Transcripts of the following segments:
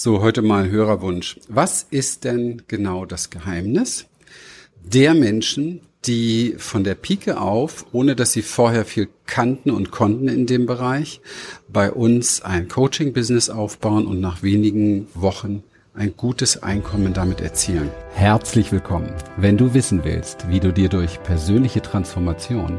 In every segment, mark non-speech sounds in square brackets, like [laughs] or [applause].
So, heute mal Hörerwunsch. Was ist denn genau das Geheimnis der Menschen, die von der Pike auf, ohne dass sie vorher viel kannten und konnten in dem Bereich, bei uns ein Coaching-Business aufbauen und nach wenigen Wochen ein gutes Einkommen damit erzielen? Herzlich willkommen. Wenn du wissen willst, wie du dir durch persönliche Transformation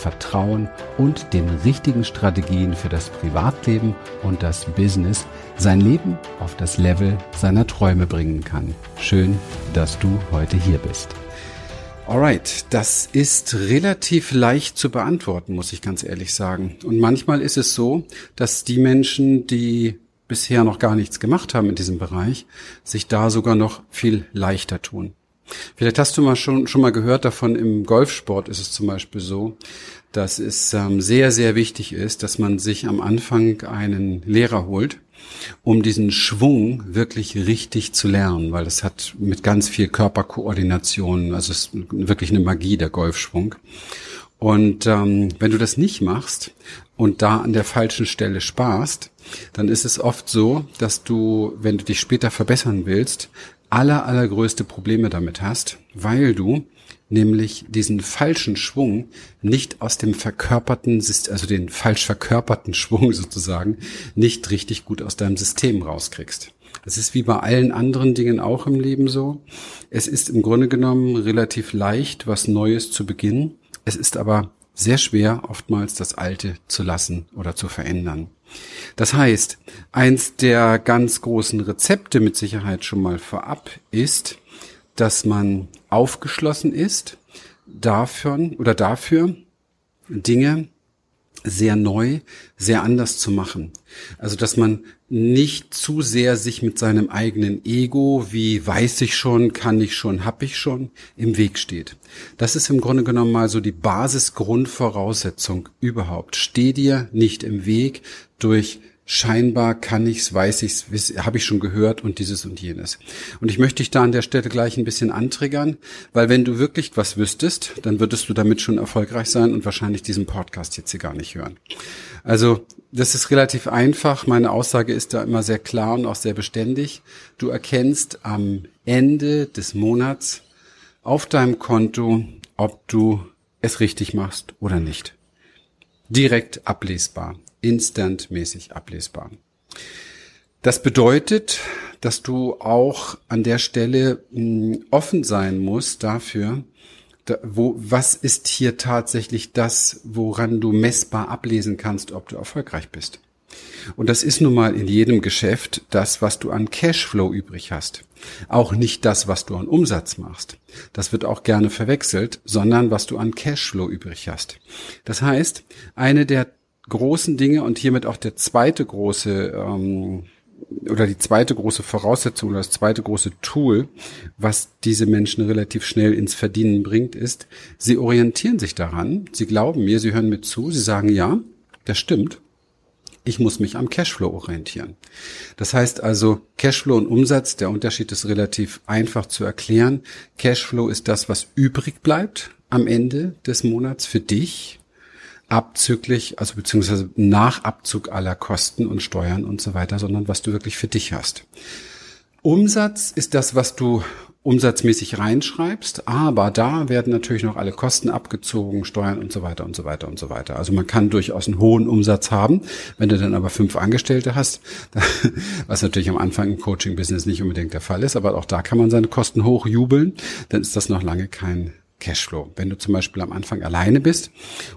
Vertrauen und den richtigen Strategien für das Privatleben und das Business sein Leben auf das Level seiner Träume bringen kann. Schön, dass du heute hier bist. Alright, das ist relativ leicht zu beantworten, muss ich ganz ehrlich sagen. Und manchmal ist es so, dass die Menschen, die bisher noch gar nichts gemacht haben in diesem Bereich, sich da sogar noch viel leichter tun. Vielleicht hast du mal schon, schon mal gehört davon, im Golfsport ist es zum Beispiel so, dass es ähm, sehr, sehr wichtig ist, dass man sich am Anfang einen Lehrer holt, um diesen Schwung wirklich richtig zu lernen, weil das hat mit ganz viel Körperkoordination, also es ist wirklich eine Magie, der Golfschwung. Und ähm, wenn du das nicht machst und da an der falschen Stelle sparst, dann ist es oft so, dass du, wenn du dich später verbessern willst, aller, allergrößte Probleme damit hast, weil du nämlich diesen falschen Schwung nicht aus dem verkörperten, also den falsch verkörperten Schwung [laughs] sozusagen, nicht richtig gut aus deinem System rauskriegst. Das ist wie bei allen anderen Dingen auch im Leben so. Es ist im Grunde genommen relativ leicht, was Neues zu beginnen. Es ist aber sehr schwer, oftmals das Alte zu lassen oder zu verändern. Das heißt, eins der ganz großen Rezepte mit Sicherheit schon mal vorab ist, dass man aufgeschlossen ist dafür oder dafür Dinge sehr neu, sehr anders zu machen. Also, dass man nicht zu sehr sich mit seinem eigenen Ego, wie weiß ich schon, kann ich schon, hab ich schon, im Weg steht. Das ist im Grunde genommen mal so die Basisgrundvoraussetzung überhaupt. Steh dir nicht im Weg durch scheinbar kann ich's, weiß ich's, habe ich schon gehört und dieses und jenes. Und ich möchte dich da an der Stelle gleich ein bisschen antriggern, weil wenn du wirklich was wüsstest, dann würdest du damit schon erfolgreich sein und wahrscheinlich diesen Podcast jetzt hier gar nicht hören. Also das ist relativ einfach. Meine Aussage ist da immer sehr klar und auch sehr beständig. Du erkennst am Ende des Monats auf deinem Konto, ob du es richtig machst oder nicht. Direkt ablesbar instantmäßig ablesbar. Das bedeutet, dass du auch an der Stelle hm, offen sein musst dafür, da, wo, was ist hier tatsächlich das, woran du messbar ablesen kannst, ob du erfolgreich bist. Und das ist nun mal in jedem Geschäft das, was du an Cashflow übrig hast. Auch nicht das, was du an Umsatz machst. Das wird auch gerne verwechselt, sondern was du an Cashflow übrig hast. Das heißt, eine der großen Dinge und hiermit auch der zweite große ähm, oder die zweite große Voraussetzung oder das zweite große Tool, was diese Menschen relativ schnell ins Verdienen bringt, ist, sie orientieren sich daran, sie glauben mir, sie hören mir zu, sie sagen, ja, das stimmt, ich muss mich am Cashflow orientieren. Das heißt also, Cashflow und Umsatz, der Unterschied ist relativ einfach zu erklären. Cashflow ist das, was übrig bleibt am Ende des Monats für dich abzüglich, also beziehungsweise nach Abzug aller Kosten und Steuern und so weiter, sondern was du wirklich für dich hast. Umsatz ist das, was du umsatzmäßig reinschreibst, aber da werden natürlich noch alle Kosten abgezogen, Steuern und so weiter und so weiter und so weiter. Also man kann durchaus einen hohen Umsatz haben, wenn du dann aber fünf Angestellte hast, [laughs] was natürlich am Anfang im Coaching-Business nicht unbedingt der Fall ist, aber auch da kann man seine Kosten hochjubeln, dann ist das noch lange kein Cashflow. Wenn du zum Beispiel am Anfang alleine bist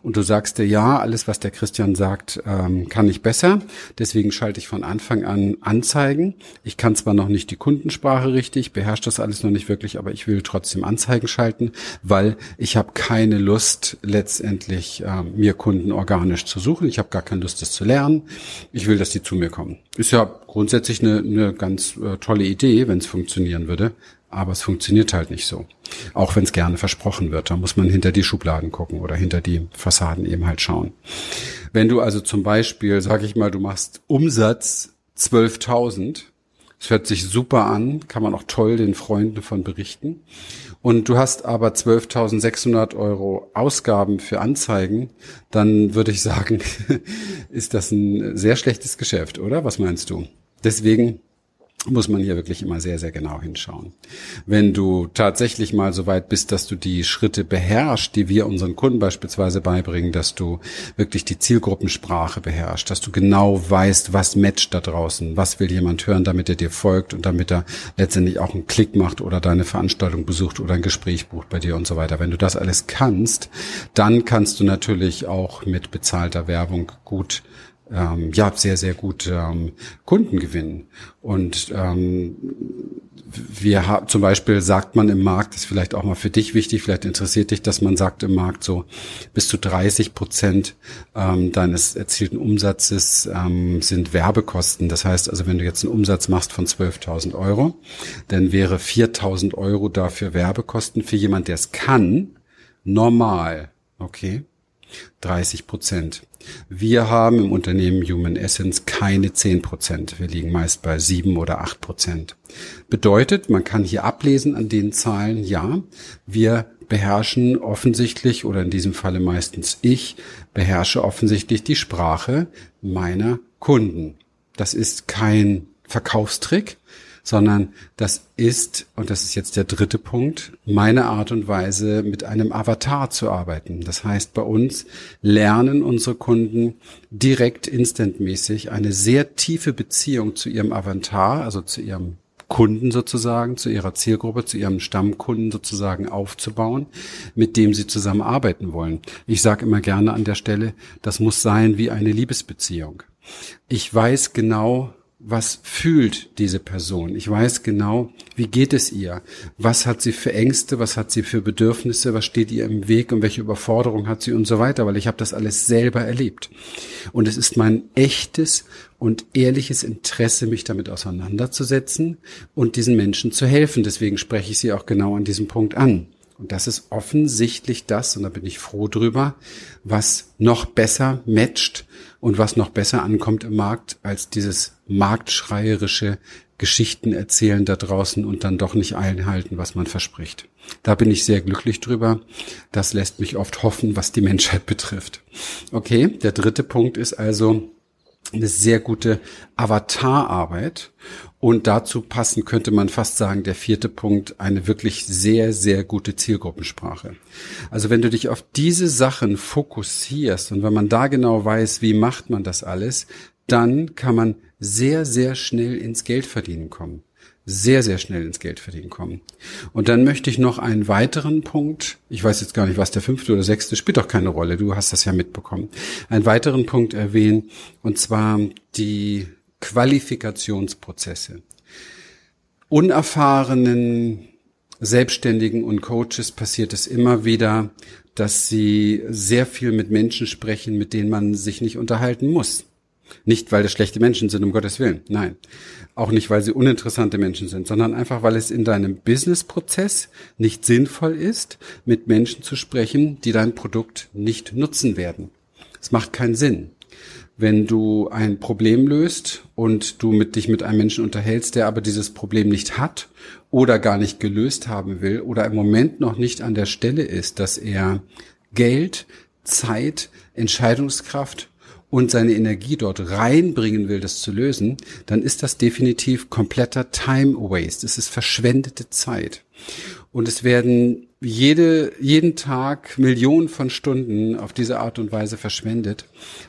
und du sagst dir, ja, alles, was der Christian sagt, ähm, kann ich besser, deswegen schalte ich von Anfang an Anzeigen. Ich kann zwar noch nicht die Kundensprache richtig, beherrsche das alles noch nicht wirklich, aber ich will trotzdem Anzeigen schalten, weil ich habe keine Lust, letztendlich äh, mir Kunden organisch zu suchen. Ich habe gar keine Lust, das zu lernen. Ich will, dass die zu mir kommen. Ist ja grundsätzlich eine, eine ganz äh, tolle Idee, wenn es funktionieren würde aber es funktioniert halt nicht so. Auch wenn es gerne versprochen wird, da muss man hinter die Schubladen gucken oder hinter die Fassaden eben halt schauen. Wenn du also zum Beispiel, sag ich mal, du machst Umsatz 12.000, es hört sich super an, kann man auch toll den Freunden von berichten. Und du hast aber 12.600 Euro Ausgaben für Anzeigen, dann würde ich sagen, [laughs] ist das ein sehr schlechtes Geschäft, oder? Was meinst du? Deswegen muss man hier wirklich immer sehr, sehr genau hinschauen. Wenn du tatsächlich mal so weit bist, dass du die Schritte beherrschst, die wir unseren Kunden beispielsweise beibringen, dass du wirklich die Zielgruppensprache beherrschst, dass du genau weißt, was matcht da draußen, was will jemand hören, damit er dir folgt und damit er letztendlich auch einen Klick macht oder deine Veranstaltung besucht oder ein Gespräch bucht bei dir und so weiter. Wenn du das alles kannst, dann kannst du natürlich auch mit bezahlter Werbung gut ähm, ja sehr sehr gut ähm, Kunden gewinnen und ähm, wir haben zum Beispiel sagt man im Markt, das ist vielleicht auch mal für dich wichtig, vielleicht interessiert dich, dass man sagt im Markt so bis zu 30 Prozent ähm, deines erzielten Umsatzes ähm, sind Werbekosten. Das heißt also, wenn du jetzt einen Umsatz machst von 12.000 Euro, dann wäre 4.000 Euro dafür Werbekosten für jemand, der es kann, normal. Okay. 30 Prozent. Wir haben im Unternehmen Human Essence keine 10 Prozent. Wir liegen meist bei 7 oder 8 Prozent. Bedeutet, man kann hier ablesen an den Zahlen, ja, wir beherrschen offensichtlich, oder in diesem Falle meistens ich, beherrsche offensichtlich die Sprache meiner Kunden. Das ist kein Verkaufstrick, sondern das ist, und das ist jetzt der dritte Punkt, meine Art und Weise, mit einem Avatar zu arbeiten. Das heißt, bei uns lernen unsere Kunden direkt instantmäßig eine sehr tiefe Beziehung zu ihrem Avatar, also zu ihrem Kunden sozusagen, zu ihrer Zielgruppe, zu ihrem Stammkunden sozusagen aufzubauen, mit dem sie zusammenarbeiten wollen. Ich sage immer gerne an der Stelle, das muss sein wie eine Liebesbeziehung. Ich weiß genau, was fühlt diese Person. Ich weiß genau, wie geht es ihr? Was hat sie für Ängste? Was hat sie für Bedürfnisse? Was steht ihr im Weg? Und welche Überforderung hat sie und so weiter? Weil ich habe das alles selber erlebt. Und es ist mein echtes und ehrliches Interesse, mich damit auseinanderzusetzen und diesen Menschen zu helfen. Deswegen spreche ich sie auch genau an diesem Punkt an. Und das ist offensichtlich das, und da bin ich froh drüber, was noch besser matcht und was noch besser ankommt im Markt als dieses marktschreierische Geschichten erzählen da draußen und dann doch nicht einhalten, was man verspricht. Da bin ich sehr glücklich drüber. Das lässt mich oft hoffen, was die Menschheit [laughs] betrifft. Okay, der dritte Punkt ist also, eine sehr gute Avatararbeit. Und dazu passen könnte man fast sagen, der vierte Punkt, eine wirklich sehr, sehr gute Zielgruppensprache. Also wenn du dich auf diese Sachen fokussierst und wenn man da genau weiß, wie macht man das alles, dann kann man sehr, sehr schnell ins Geldverdienen kommen sehr, sehr schnell ins Geldverdienen kommen. Und dann möchte ich noch einen weiteren Punkt, ich weiß jetzt gar nicht, was der fünfte oder sechste, spielt doch keine Rolle, du hast das ja mitbekommen, einen weiteren Punkt erwähnen, und zwar die Qualifikationsprozesse. Unerfahrenen Selbstständigen und Coaches passiert es immer wieder, dass sie sehr viel mit Menschen sprechen, mit denen man sich nicht unterhalten muss. Nicht, weil das schlechte Menschen sind, um Gottes Willen. Nein. Auch nicht, weil sie uninteressante Menschen sind, sondern einfach, weil es in deinem Businessprozess nicht sinnvoll ist, mit Menschen zu sprechen, die dein Produkt nicht nutzen werden. Es macht keinen Sinn. Wenn du ein Problem löst und du mit dich mit einem Menschen unterhältst, der aber dieses Problem nicht hat oder gar nicht gelöst haben will oder im Moment noch nicht an der Stelle ist, dass er Geld, Zeit, Entscheidungskraft und seine Energie dort reinbringen will, das zu lösen, dann ist das definitiv kompletter Time Waste. Es ist verschwendete Zeit. Und es werden jede, jeden Tag Millionen von Stunden auf diese Art und Weise verschwendet,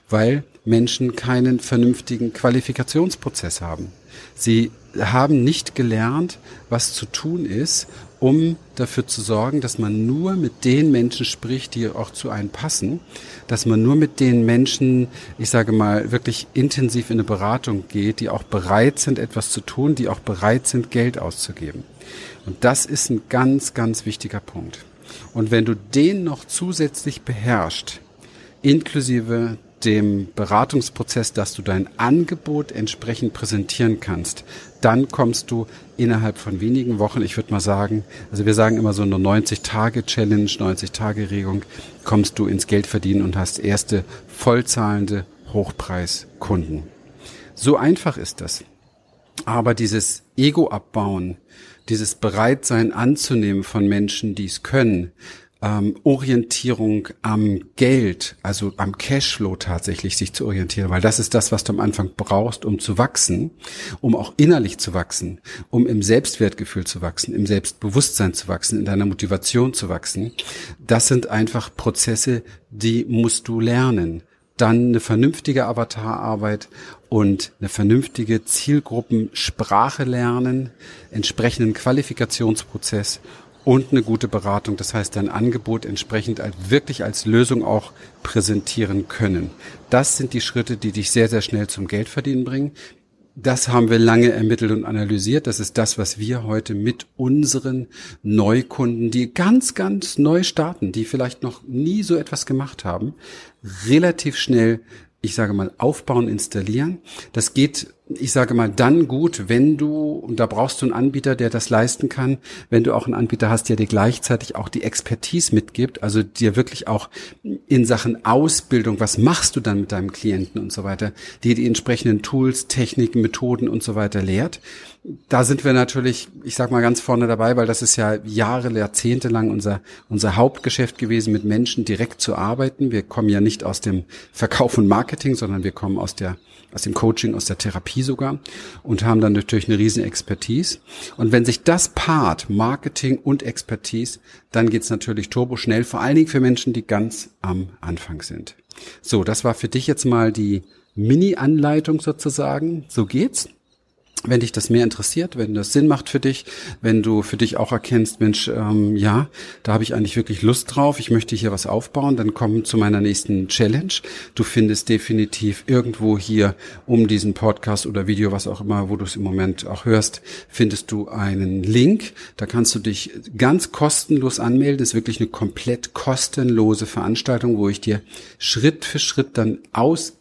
weil Menschen keinen vernünftigen Qualifikationsprozess haben. Sie haben nicht gelernt, was zu tun ist, um dafür zu sorgen, dass man nur mit den Menschen spricht, die auch zu einem passen, dass man nur mit den Menschen, ich sage mal, wirklich intensiv in eine Beratung geht, die auch bereit sind, etwas zu tun, die auch bereit sind, Geld auszugeben. Und das ist ein ganz, ganz wichtiger Punkt. Und wenn du den noch zusätzlich beherrschst, inklusive dem Beratungsprozess, dass du dein Angebot entsprechend präsentieren kannst, dann kommst du innerhalb von wenigen Wochen, ich würde mal sagen, also wir sagen immer so eine 90-Tage-Challenge, 90-Tage-Regung, kommst du ins Geld verdienen und hast erste vollzahlende Hochpreiskunden. So einfach ist das. Aber dieses Ego abbauen, dieses Bereitsein anzunehmen von Menschen, die es können, ähm, Orientierung am Geld, also am Cashflow tatsächlich sich zu orientieren, weil das ist das, was du am Anfang brauchst, um zu wachsen, um auch innerlich zu wachsen, um im Selbstwertgefühl zu wachsen, im Selbstbewusstsein zu wachsen, in deiner Motivation zu wachsen. Das sind einfach Prozesse, die musst du lernen dann eine vernünftige Avatararbeit und eine vernünftige Zielgruppensprache lernen, entsprechenden Qualifikationsprozess und eine gute Beratung. Das heißt, dein Angebot entsprechend wirklich als Lösung auch präsentieren können. Das sind die Schritte, die dich sehr, sehr schnell zum Geldverdienen bringen. Das haben wir lange ermittelt und analysiert. Das ist das, was wir heute mit unseren Neukunden, die ganz, ganz neu starten, die vielleicht noch nie so etwas gemacht haben, relativ schnell ich sage mal, aufbauen, installieren. Das geht ich sage mal, dann gut, wenn du, und da brauchst du einen Anbieter, der das leisten kann, wenn du auch einen Anbieter hast, der dir gleichzeitig auch die Expertise mitgibt, also dir wirklich auch in Sachen Ausbildung, was machst du dann mit deinem Klienten und so weiter, dir die entsprechenden Tools, Techniken, Methoden und so weiter lehrt. Da sind wir natürlich, ich sag mal, ganz vorne dabei, weil das ist ja Jahre, Jahrzehnte lang unser, unser Hauptgeschäft gewesen, mit Menschen direkt zu arbeiten. Wir kommen ja nicht aus dem Verkauf und Marketing, sondern wir kommen aus der aus dem Coaching, aus der Therapie sogar und haben dann natürlich eine riesen Expertise. Und wenn sich das paart, Marketing und Expertise, dann geht's natürlich turbo schnell, vor allen Dingen für Menschen, die ganz am Anfang sind. So, das war für dich jetzt mal die Mini-Anleitung sozusagen. So geht's wenn dich das mehr interessiert, wenn das Sinn macht für dich, wenn du für dich auch erkennst, Mensch, ähm, ja, da habe ich eigentlich wirklich Lust drauf, ich möchte hier was aufbauen, dann komm zu meiner nächsten Challenge. Du findest definitiv irgendwo hier um diesen Podcast oder Video, was auch immer, wo du es im Moment auch hörst, findest du einen Link. Da kannst du dich ganz kostenlos anmelden. Das ist wirklich eine komplett kostenlose Veranstaltung, wo ich dir Schritt für Schritt dann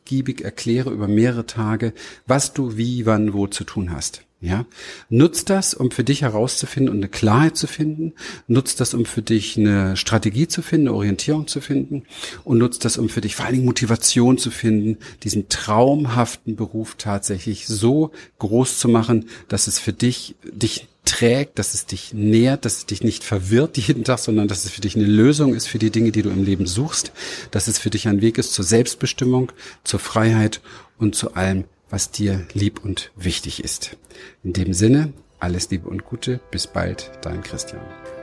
ausgiebig erkläre über mehrere Tage, was du wie, wann, wo zu tun hast. Ja, nutzt das, um für dich herauszufinden und eine Klarheit zu finden. Nutzt das, um für dich eine Strategie zu finden, eine Orientierung zu finden. Und nutzt das, um für dich vor allen Dingen Motivation zu finden, diesen traumhaften Beruf tatsächlich so groß zu machen, dass es für dich, dich trägt, dass es dich nährt, dass es dich nicht verwirrt jeden Tag, sondern dass es für dich eine Lösung ist für die Dinge, die du im Leben suchst, dass es für dich ein Weg ist zur Selbstbestimmung, zur Freiheit und zu allem, was dir lieb und wichtig ist. In dem Sinne, alles Liebe und Gute, bis bald, dein Christian.